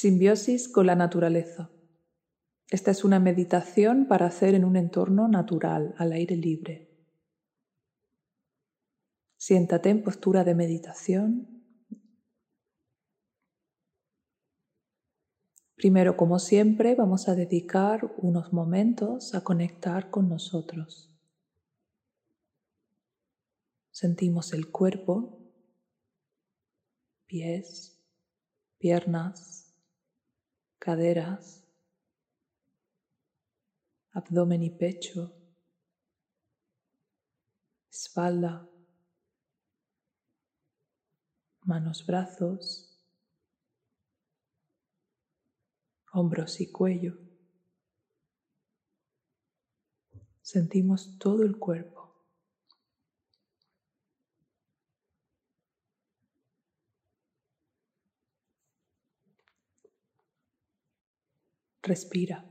Simbiosis con la naturaleza. Esta es una meditación para hacer en un entorno natural, al aire libre. Siéntate en postura de meditación. Primero, como siempre, vamos a dedicar unos momentos a conectar con nosotros. Sentimos el cuerpo, pies, piernas, caderas, abdomen y pecho, espalda, manos, brazos, hombros y cuello. Sentimos todo el cuerpo. Respira.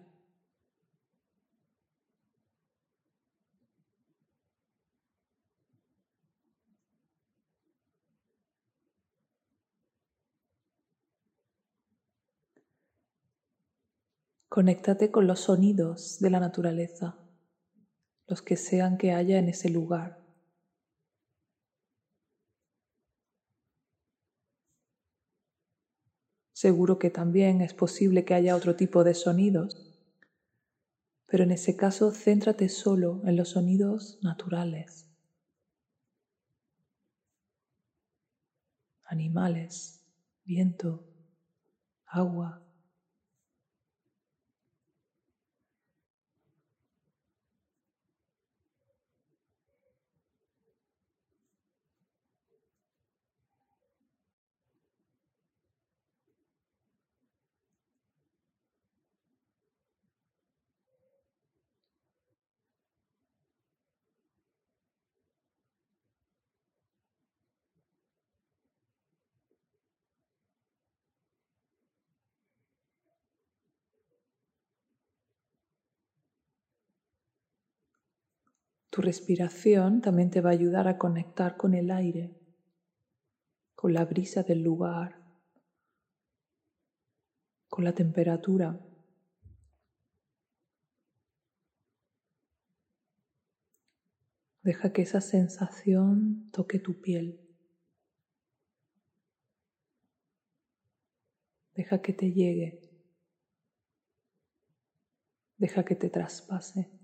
Conéctate con los sonidos de la naturaleza, los que sean que haya en ese lugar. Seguro que también es posible que haya otro tipo de sonidos, pero en ese caso céntrate solo en los sonidos naturales. Animales, viento, agua, Tu respiración también te va a ayudar a conectar con el aire, con la brisa del lugar, con la temperatura. Deja que esa sensación toque tu piel. Deja que te llegue. Deja que te traspase.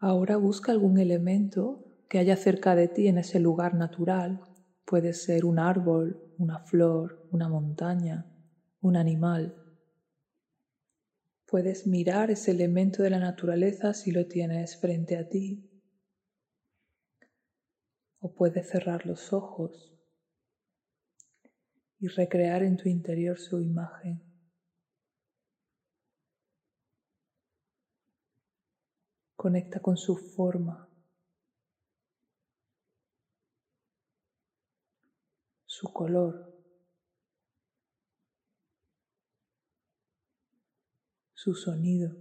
Ahora busca algún elemento que haya cerca de ti en ese lugar natural. Puede ser un árbol, una flor, una montaña, un animal. Puedes mirar ese elemento de la naturaleza si lo tienes frente a ti. O puedes cerrar los ojos y recrear en tu interior su imagen. Conecta con su forma, su color, su sonido.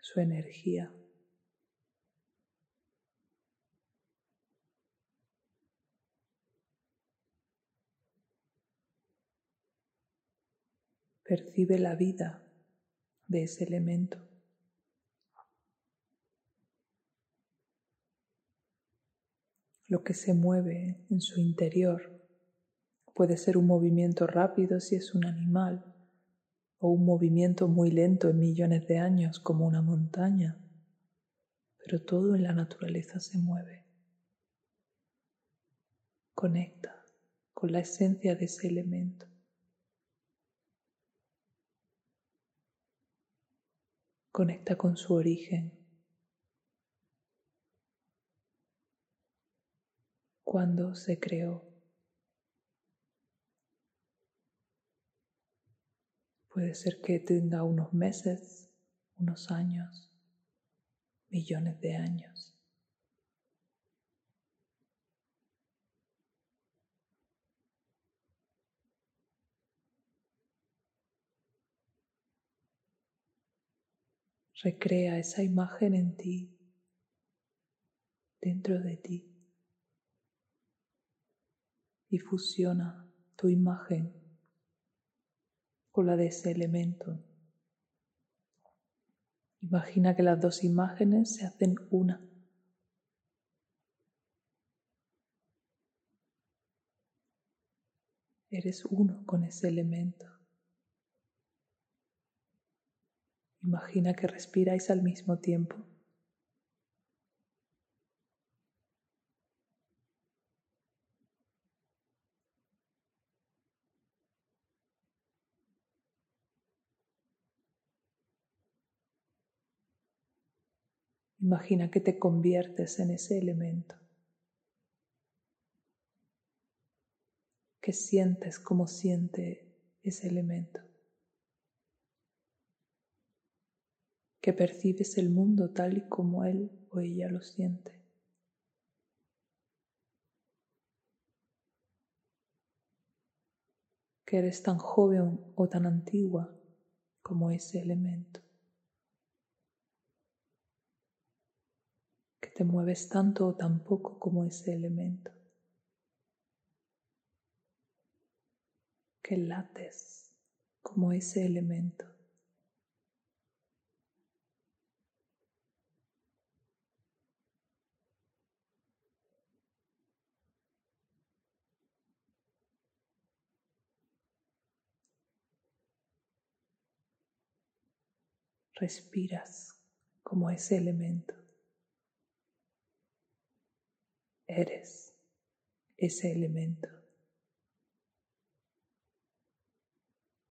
su energía. Percibe la vida de ese elemento. Lo que se mueve en su interior puede ser un movimiento rápido si es un animal o un movimiento muy lento en millones de años como una montaña, pero todo en la naturaleza se mueve. Conecta con la esencia de ese elemento. Conecta con su origen. Cuando se creó. Puede ser que tenga unos meses, unos años, millones de años. Recrea esa imagen en ti, dentro de ti, y fusiona tu imagen con la de ese elemento. Imagina que las dos imágenes se hacen una. Eres uno con ese elemento. Imagina que respiráis al mismo tiempo. Imagina que te conviertes en ese elemento. Que sientes como siente ese elemento. Que percibes el mundo tal y como él o ella lo siente. Que eres tan joven o tan antigua como ese elemento. te mueves tanto o tan poco como ese elemento, que lates como ese elemento. Respiras como ese elemento. Eres ese elemento.